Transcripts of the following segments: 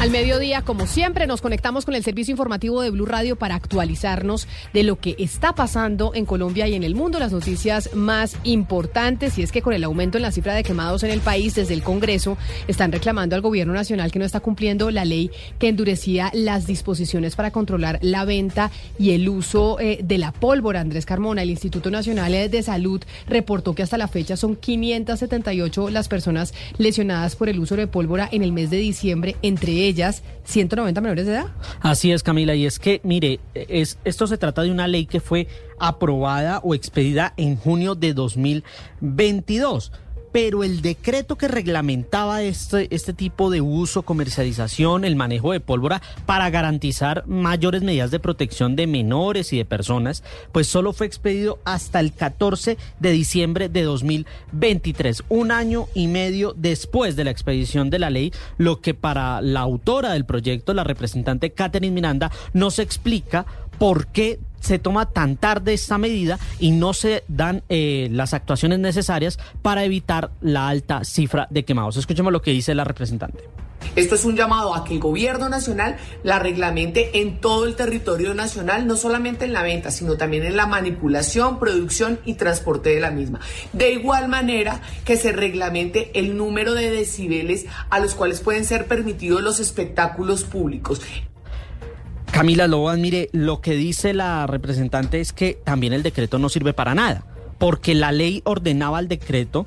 Al mediodía, como siempre, nos conectamos con el servicio informativo de Blue Radio para actualizarnos de lo que está pasando en Colombia y en el mundo, las noticias más importantes. Y es que con el aumento en la cifra de quemados en el país, desde el Congreso están reclamando al gobierno nacional que no está cumpliendo la ley que endurecía las disposiciones para controlar la venta y el uso eh, de la pólvora. Andrés Carmona, el Instituto Nacional de Salud, reportó que hasta la fecha son 578 las personas lesionadas por el uso de pólvora en el mes de diciembre, entre ellas ellas 190 menores de edad. Así es, Camila, y es que, mire, es, esto se trata de una ley que fue aprobada o expedida en junio de 2022 pero el decreto que reglamentaba este, este tipo de uso, comercialización, el manejo de pólvora para garantizar mayores medidas de protección de menores y de personas, pues solo fue expedido hasta el 14 de diciembre de 2023, un año y medio después de la expedición de la ley, lo que para la autora del proyecto, la representante Catherine Miranda, nos explica por qué se toma tan tarde esta medida y no se dan eh, las actuaciones necesarias para evitar la alta cifra de quemados. Escuchemos lo que dice la representante. Esto es un llamado a que el gobierno nacional la reglamente en todo el territorio nacional, no solamente en la venta, sino también en la manipulación, producción y transporte de la misma. De igual manera que se reglamente el número de decibeles a los cuales pueden ser permitidos los espectáculos públicos. Camila Loban, mire, lo que dice la representante es que también el decreto no sirve para nada, porque la ley ordenaba al decreto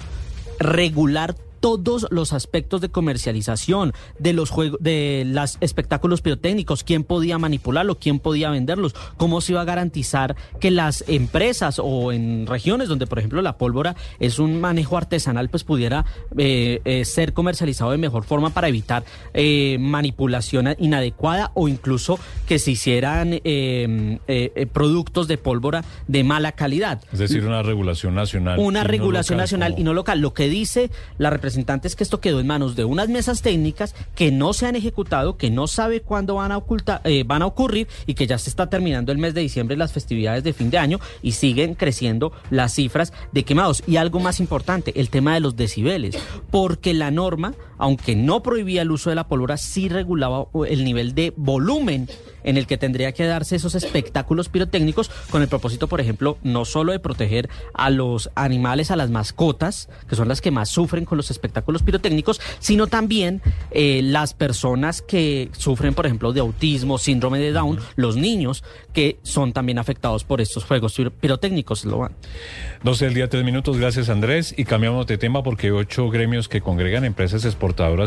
regular todos los aspectos de comercialización de los juegos, de los espectáculos pirotécnicos, quién podía manipularlo, quién podía venderlos, cómo se iba a garantizar que las empresas o en regiones donde, por ejemplo, la pólvora es un manejo artesanal, pues pudiera eh, eh, ser comercializado de mejor forma para evitar eh, manipulación inadecuada o incluso que se hicieran productos de pólvora de mala calidad. Es decir, una regulación nacional. Una regulación nacional y no local. Lo que dice la representación representantes que esto quedó en manos de unas mesas técnicas que no se han ejecutado, que no sabe cuándo van a, ocultar, eh, van a ocurrir y que ya se está terminando el mes de diciembre las festividades de fin de año y siguen creciendo las cifras de quemados. Y algo más importante, el tema de los decibeles, porque la norma, aunque no prohibía el uso de la pólvora, sí regulaba el nivel de volumen en el que tendría que darse esos espectáculos pirotécnicos con el propósito, por ejemplo, no solo de proteger a los animales, a las mascotas, que son las que más sufren con los espectáculos pirotécnicos, sino también eh, las personas que sufren, por ejemplo, de autismo, síndrome de Down, los niños que son también afectados por estos juegos pirotécnicos. Lo van. 12 del día, tres minutos. Gracias, Andrés. Y cambiamos de tema porque ocho gremios que congregan empresas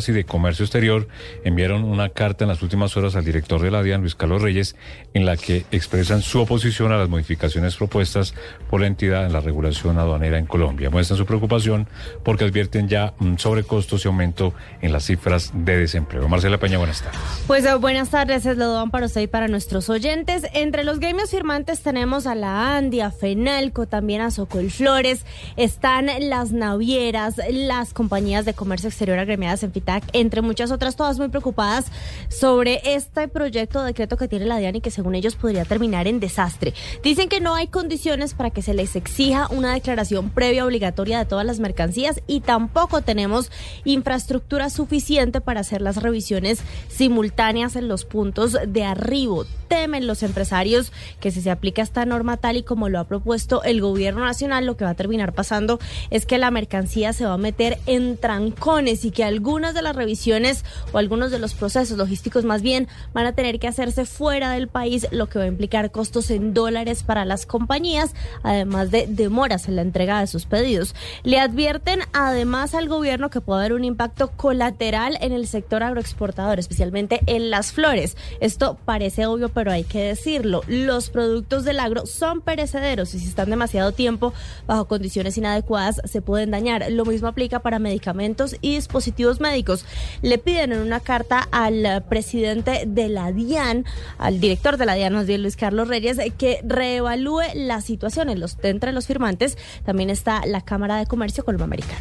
y de comercio exterior enviaron una carta en las últimas horas al director de la DIAN, Luis Carlos Reyes, en la que expresan su oposición a las modificaciones propuestas por la entidad en la regulación aduanera en Colombia. Muestran su preocupación porque advierten ya un sobrecostos y aumento en las cifras de desempleo. Marcela Peña, buenas tardes. Pues eh, buenas tardes, es lo para usted y para nuestros oyentes. Entre los gremios firmantes tenemos a la ANDI, a FENALCO, también a Socol Flores, están las navieras, las compañías de comercio exterior agremiadas en FITAC, entre muchas otras, todas muy preocupadas sobre este proyecto de decreto que tiene la DIAN y que según ellos podría terminar en desastre. Dicen que no hay condiciones para que se les exija una declaración previa obligatoria de todas las mercancías y tampoco tenemos infraestructura suficiente para hacer las revisiones simultáneas en los puntos de arribo. Temen los empresarios que si se aplica esta norma tal y como lo ha propuesto el gobierno nacional, lo que va a terminar pasando es que la mercancía se va a meter en trancones y que algunas de las revisiones o algunos de los procesos logísticos más bien van a tener que hacerse fuera del país, lo que va a implicar costos en dólares para las compañías, además de demoras en la entrega de sus pedidos. Le advierten además al gobierno que puede haber un impacto colateral en el sector agroexportador, especialmente en las flores. Esto parece obvio, pero hay que decirlo. Los productos del agro son perecederos y si están demasiado tiempo bajo condiciones inadecuadas se pueden dañar. Lo mismo aplica para medicamentos y dispositivos médicos. Le piden en una carta al presidente de la DIAN, al director de la DIAN, Luis Carlos Reyes, que reevalúe la situación. En los, entre los firmantes también está la Cámara de Comercio Colomboamericana.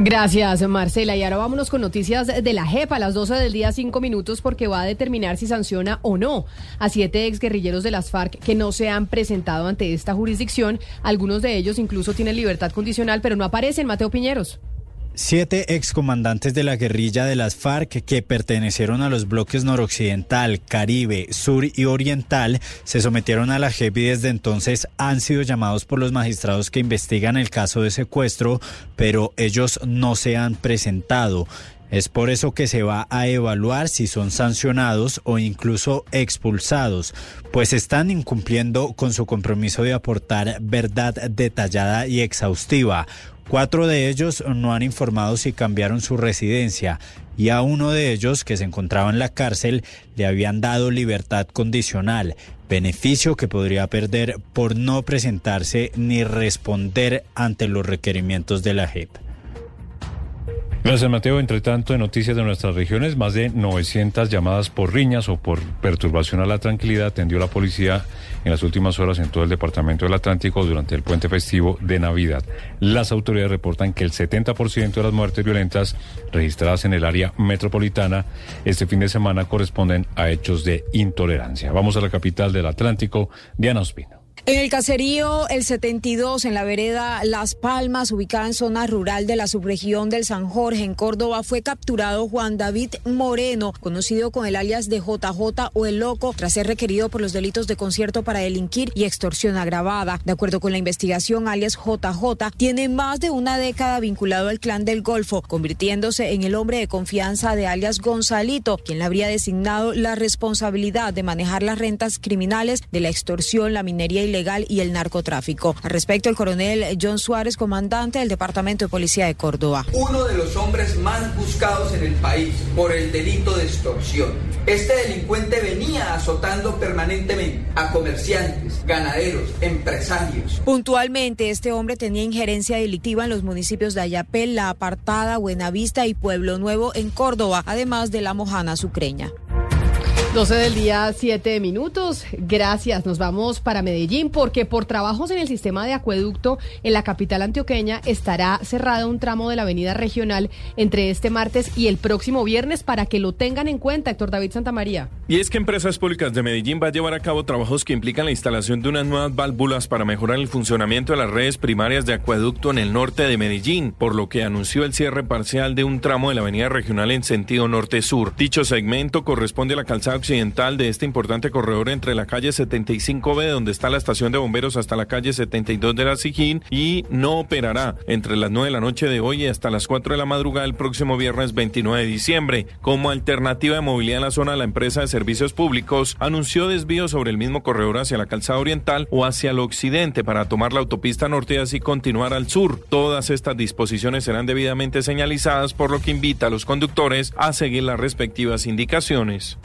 Gracias, Marcela. Y ahora vámonos con noticias de la JEP a las 12 del día, 5 minutos, porque va a determinar si sanciona o no a siete exguerrilleros de las FARC que no se han presentado ante esta jurisdicción. Algunos de ellos incluso tienen libertad condicional, pero no aparecen. Mateo Piñeros. Siete excomandantes de la guerrilla de las FARC que pertenecieron a los bloques noroccidental, Caribe, Sur y Oriental se sometieron a la JEP y desde entonces han sido llamados por los magistrados que investigan el caso de secuestro, pero ellos no se han presentado. Es por eso que se va a evaluar si son sancionados o incluso expulsados, pues están incumpliendo con su compromiso de aportar verdad detallada y exhaustiva. Cuatro de ellos no han informado si cambiaron su residencia y a uno de ellos, que se encontraba en la cárcel, le habían dado libertad condicional, beneficio que podría perder por no presentarse ni responder ante los requerimientos de la JEP. Gracias, Mateo. Entre tanto, en noticias de nuestras regiones, más de 900 llamadas por riñas o por perturbación a la tranquilidad atendió la policía en las últimas horas en todo el departamento del Atlántico durante el puente festivo de Navidad. Las autoridades reportan que el 70% de las muertes violentas registradas en el área metropolitana este fin de semana corresponden a hechos de intolerancia. Vamos a la capital del Atlántico, Diana Ospino. En el caserío El 72, en la vereda Las Palmas, ubicada en zona rural de la subregión del San Jorge, en Córdoba, fue capturado Juan David Moreno, conocido con el alias de JJ o El Loco, tras ser requerido por los delitos de concierto para delinquir y extorsión agravada. De acuerdo con la investigación, alias JJ tiene más de una década vinculado al clan del Golfo, convirtiéndose en el hombre de confianza de alias Gonzalito, quien le habría designado la responsabilidad de manejar las rentas criminales de la extorsión, la minería y ilegal y el narcotráfico. Al respecto, el coronel John Suárez, comandante del Departamento de Policía de Córdoba. Uno de los hombres más buscados en el país por el delito de extorsión. Este delincuente venía azotando permanentemente a comerciantes, ganaderos, empresarios. Puntualmente, este hombre tenía injerencia delictiva en los municipios de Ayapel, La Apartada, Buenavista y Pueblo Nuevo en Córdoba, además de La Mojana Sucreña. 12 del día, 7 minutos. Gracias. Nos vamos para Medellín porque por trabajos en el sistema de acueducto en la capital antioqueña estará cerrado un tramo de la avenida regional entre este martes y el próximo viernes para que lo tengan en cuenta, Héctor David Santamaría. Y es que Empresas Públicas de Medellín va a llevar a cabo trabajos que implican la instalación de unas nuevas válvulas para mejorar el funcionamiento de las redes primarias de acueducto en el norte de Medellín, por lo que anunció el cierre parcial de un tramo de la avenida regional en sentido norte-sur. Dicho segmento corresponde a la calzada de este importante corredor entre la calle 75B, donde está la estación de bomberos, hasta la calle 72 de la Sijín y no operará entre las 9 de la noche de hoy y hasta las 4 de la madrugada el próximo viernes 29 de diciembre. Como alternativa de movilidad en la zona, la empresa de servicios públicos anunció desvíos sobre el mismo corredor hacia la calzada oriental o hacia el occidente para tomar la autopista norte y así continuar al sur. Todas estas disposiciones serán debidamente señalizadas, por lo que invita a los conductores a seguir las respectivas indicaciones.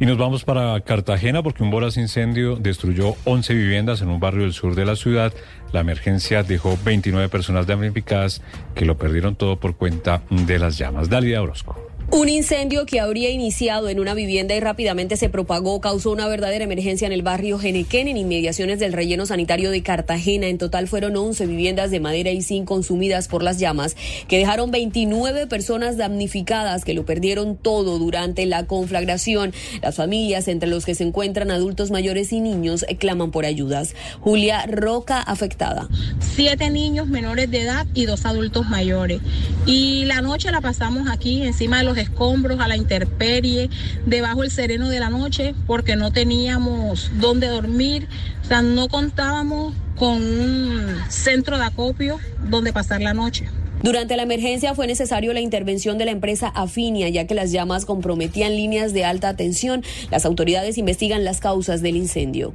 Y nos vamos para Cartagena porque un voraz incendio destruyó 11 viviendas en un barrio del sur de la ciudad. La emergencia dejó 29 personas damnificadas que lo perdieron todo por cuenta de las llamas. Dalia Orozco. Un incendio que habría iniciado en una vivienda y rápidamente se propagó causó una verdadera emergencia en el barrio Genequén, en inmediaciones del relleno sanitario de Cartagena. En total fueron 11 viviendas de madera y zinc consumidas por las llamas, que dejaron 29 personas damnificadas que lo perdieron todo durante la conflagración. Las familias, entre los que se encuentran adultos mayores y niños, claman por ayudas. Julia Roca, afectada. Siete niños menores de edad y dos adultos mayores. Y la noche la pasamos aquí encima de los escombros, a la intemperie, debajo del sereno de la noche, porque no teníamos dónde dormir, o sea, no contábamos con un centro de acopio donde pasar la noche. Durante la emergencia fue necesario la intervención de la empresa Afinia, ya que las llamas comprometían líneas de alta tensión. Las autoridades investigan las causas del incendio.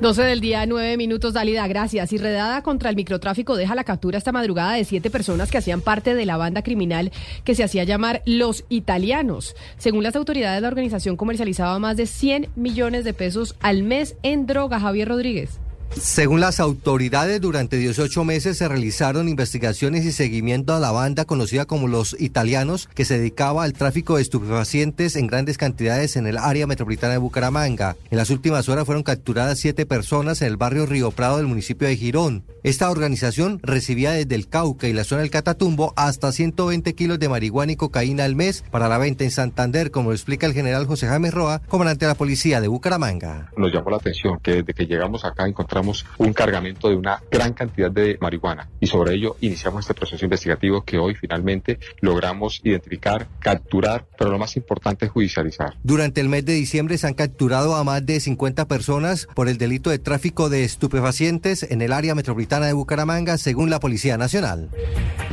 12 del día, 9 minutos, Dalida, gracias. Y redada contra el microtráfico deja la captura esta madrugada de siete personas que hacían parte de la banda criminal que se hacía llamar Los Italianos. Según las autoridades, la organización comercializaba más de 100 millones de pesos al mes en droga. Javier Rodríguez. Según las autoridades, durante 18 meses se realizaron investigaciones y seguimiento a la banda conocida como los italianos, que se dedicaba al tráfico de estupefacientes en grandes cantidades en el área metropolitana de Bucaramanga. En las últimas horas fueron capturadas siete personas en el barrio Río Prado del municipio de Girón. Esta organización recibía desde el Cauca y la zona del Catatumbo hasta 120 kilos de marihuana y cocaína al mes para la venta en Santander, como lo explica el general José James Roa, comandante de la policía de Bucaramanga. Nos llamó la atención que desde que llegamos acá encontramos un cargamento de una gran cantidad de marihuana y sobre ello iniciamos este proceso investigativo que hoy finalmente logramos identificar, capturar, pero lo más importante es judicializar. Durante el mes de diciembre se han capturado a más de 50 personas por el delito de tráfico de estupefacientes en el área metropolitana de Bucaramanga, según la Policía Nacional.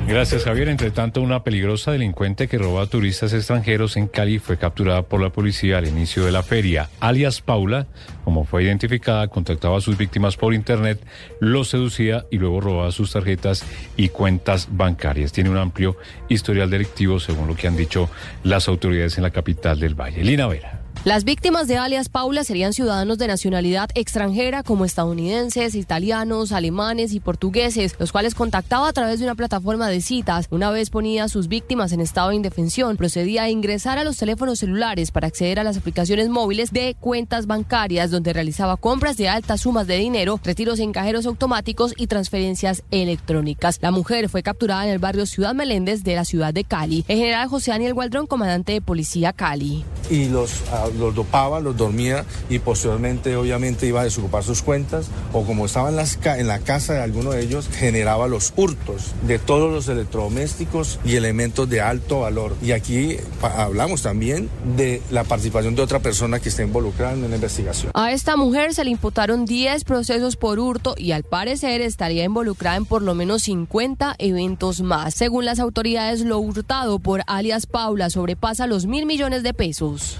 Gracias, Javier. Entre tanto, una peligrosa delincuente que roba a turistas extranjeros en Cali fue capturada por la policía al inicio de la feria. Alias Paula, como fue identificada, contactaba a sus víctimas por internet, los seducía y luego robaba sus tarjetas y cuentas bancarias. Tiene un amplio historial delictivo, según lo que han dicho las autoridades en la capital del Valle. Lina Vera. Las víctimas de alias Paula serían ciudadanos de nacionalidad extranjera como estadounidenses, italianos, alemanes y portugueses, los cuales contactaba a través de una plataforma de citas. Una vez ponía a sus víctimas en estado de indefensión, procedía a ingresar a los teléfonos celulares para acceder a las aplicaciones móviles de cuentas bancarias donde realizaba compras de altas sumas de dinero, retiros en cajeros automáticos y transferencias electrónicas. La mujer fue capturada en el barrio Ciudad Meléndez de la ciudad de Cali. El general José Daniel Gualdrón, comandante de policía Cali. Y los los dopaba, los dormía y posteriormente obviamente iba a desocupar sus cuentas o como estaba en, en la casa de alguno de ellos, generaba los hurtos de todos los electrodomésticos y elementos de alto valor. Y aquí hablamos también de la participación de otra persona que está involucrada en la investigación. A esta mujer se le imputaron 10 procesos por hurto y al parecer estaría involucrada en por lo menos 50 eventos más. Según las autoridades, lo hurtado por alias Paula sobrepasa los mil millones de pesos.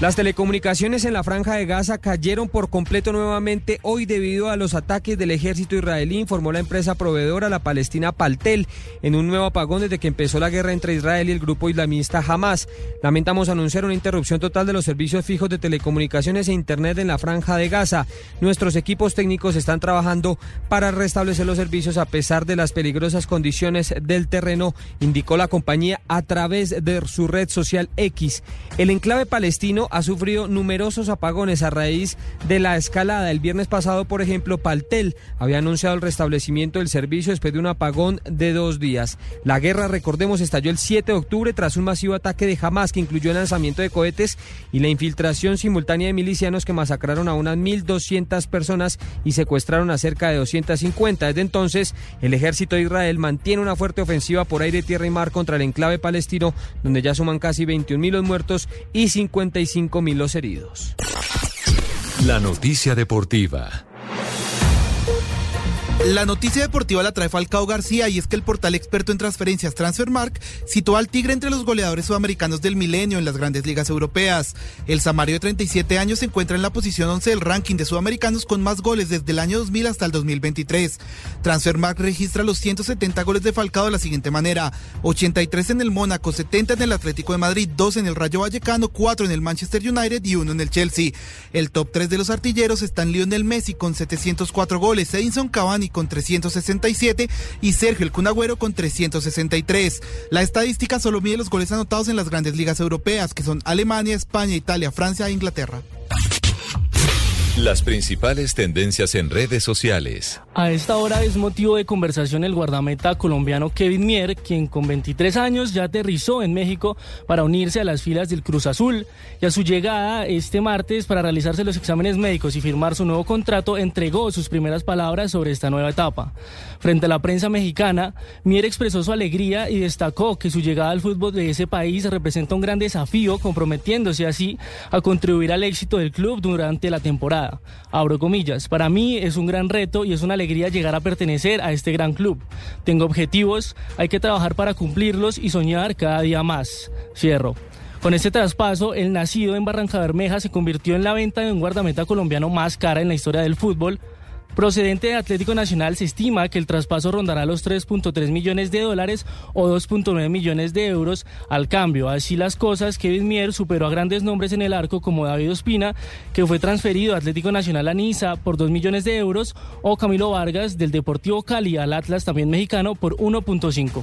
Las telecomunicaciones en la franja de Gaza cayeron por completo nuevamente hoy debido a los ataques del ejército israelí, informó la empresa proveedora, la palestina Paltel, en un nuevo apagón desde que empezó la guerra entre Israel y el grupo islamista Hamas. Lamentamos anunciar una interrupción total de los servicios fijos de telecomunicaciones e Internet en la franja de Gaza. Nuestros equipos técnicos están trabajando para restablecer los servicios a pesar de las peligrosas condiciones del terreno, indicó la compañía a través de su red social X. El enclave palestino ha sufrido numerosos apagones a raíz de la escalada. El viernes pasado, por ejemplo, Paltel había anunciado el restablecimiento del servicio después de un apagón de dos días. La guerra, recordemos, estalló el 7 de octubre tras un masivo ataque de Hamas que incluyó el lanzamiento de cohetes y la infiltración simultánea de milicianos que masacraron a unas 1.200 personas y secuestraron a cerca de 250. Desde entonces, el ejército de Israel mantiene una fuerte ofensiva por aire, tierra y mar contra el enclave palestino, donde ya suman casi 21.000 los muertos y 55 mil los heridos. La noticia deportiva. La noticia deportiva la trae Falcao García y es que el portal experto en transferencias Transfermark situó al Tigre entre los goleadores sudamericanos del milenio en las grandes ligas europeas. El Samario de 37 años se encuentra en la posición 11 del ranking de sudamericanos con más goles desde el año 2000 hasta el 2023. Transfermark registra los 170 goles de Falcao de la siguiente manera: 83 en el Mónaco, 70 en el Atlético de Madrid, 2 en el Rayo Vallecano, 4 en el Manchester United y 1 en el Chelsea. El top 3 de los artilleros están Lionel Messi con 704 goles, Edinson Cavani con 367 y Sergio El Cunagüero con 363. La estadística solo mide los goles anotados en las grandes ligas europeas, que son Alemania, España, Italia, Francia e Inglaterra. Las principales tendencias en redes sociales. A esta hora es motivo de conversación el guardameta colombiano Kevin Mier, quien con 23 años ya aterrizó en México para unirse a las filas del Cruz Azul y a su llegada este martes para realizarse los exámenes médicos y firmar su nuevo contrato entregó sus primeras palabras sobre esta nueva etapa. Frente a la prensa mexicana, Mier expresó su alegría y destacó que su llegada al fútbol de ese país representa un gran desafío, comprometiéndose así a contribuir al éxito del club durante la temporada. Abro comillas, para mí es un gran reto y es una alegría llegar a pertenecer a este gran club. Tengo objetivos, hay que trabajar para cumplirlos y soñar cada día más. Cierro. Con este traspaso, el nacido en Barranca Bermeja se convirtió en la venta de un guardameta colombiano más cara en la historia del fútbol Procedente de Atlético Nacional se estima que el traspaso rondará los 3.3 millones de dólares o 2.9 millones de euros al cambio. Así las cosas, Kevin Mier superó a grandes nombres en el arco como David Ospina, que fue transferido a Atlético Nacional a Niza por 2 millones de euros, o Camilo Vargas del Deportivo Cali al Atlas también mexicano por 1.5.